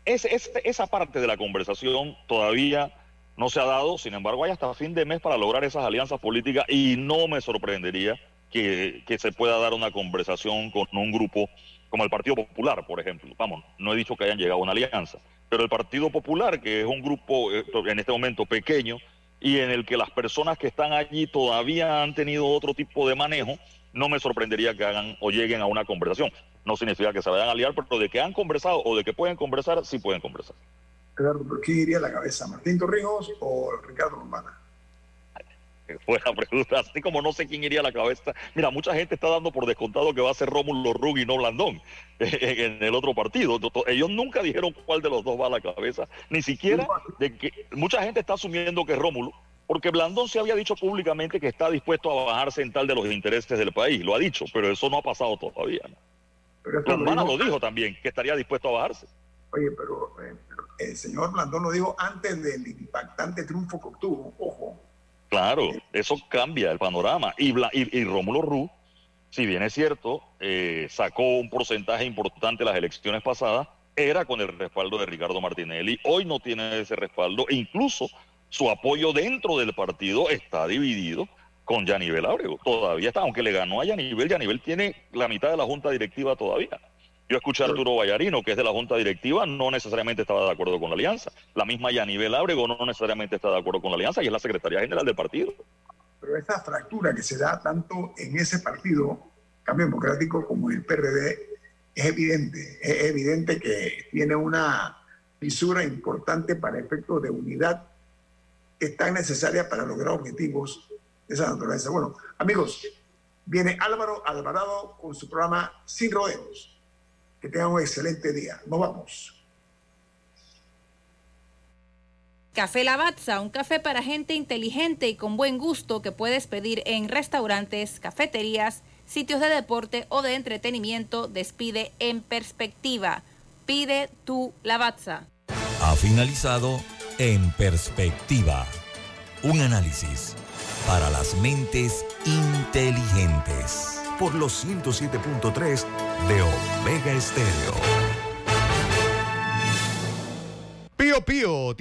S4: Es- esa parte de la conversación todavía no se ha dado, sin embargo hay hasta fin de mes para lograr esas alianzas políticas y no me sorprendería que, que se pueda dar una conversación con un grupo como el Partido Popular, por ejemplo. Vamos, no he dicho que hayan llegado a una alianza, pero el Partido Popular, que es un grupo eh, en este momento pequeño y en el que las personas que están allí todavía han tenido otro tipo de manejo, no me sorprendería que hagan o lleguen a una conversación. No significa que se vayan a liar, pero de que han conversado o de que pueden conversar, sí pueden conversar.
S2: Eduardo, ¿pero ¿quién iría la cabeza? ¿Martín Torrijos o Ricardo Lombana?
S4: Fue la pregunta, así como no sé quién iría a la cabeza. Mira, mucha gente está dando por descontado que va a ser Rómulo Rugg y no Blandón [LAUGHS] en el otro partido. Ellos nunca dijeron cuál de los dos va a la cabeza, ni siquiera de que mucha gente está asumiendo que es Rómulo, porque Blandón se había dicho públicamente que está dispuesto a bajarse en tal de los intereses del país, lo ha dicho, pero eso no ha pasado todavía. ¿no?
S2: Pero lo dijo-
S4: lo dijo también, que estaría dispuesto a bajarse.
S2: Oye, pero, eh, pero el señor Blandón lo dijo antes del impactante triunfo que obtuvo. Ojo,
S4: Claro, eso cambia el panorama. Y, y, y Rómulo Ruz, si bien es cierto, eh, sacó un porcentaje importante las elecciones pasadas, era con el respaldo de Ricardo Martinelli. Hoy no tiene ese respaldo. E incluso su apoyo dentro del partido está dividido con Yanivel Ábrego. Todavía está, aunque le ganó a Yanivel, Yanivel tiene la mitad de la junta directiva todavía. Yo escuché a Arturo Vallarino, que es de la junta directiva, no necesariamente estaba de acuerdo con la alianza. La misma Yanivel Ábrego no necesariamente está de acuerdo con la alianza y es la secretaria general del partido.
S2: pero esa fractura que se da tanto en ese partido, Cambio Democrático, como en el PRD, es evidente. Es evidente que tiene una fisura importante para efectos de unidad que es tan necesaria para lograr objetivos de esa naturaleza. Bueno, amigos, viene Álvaro Alvarado con su programa Sin Rodeos. Que tengan un excelente día. Nos vamos.
S3: Café Lavazza, un café para gente inteligente y con buen gusto que puedes pedir en restaurantes, cafeterías, sitios de deporte o de entretenimiento. Despide en perspectiva. Pide tu Lavazza.
S5: Ha finalizado En Perspectiva. Un análisis para las mentes inteligentes.
S1: Por los 107.3 de Omega Estéreo.
S13: Pío Pío.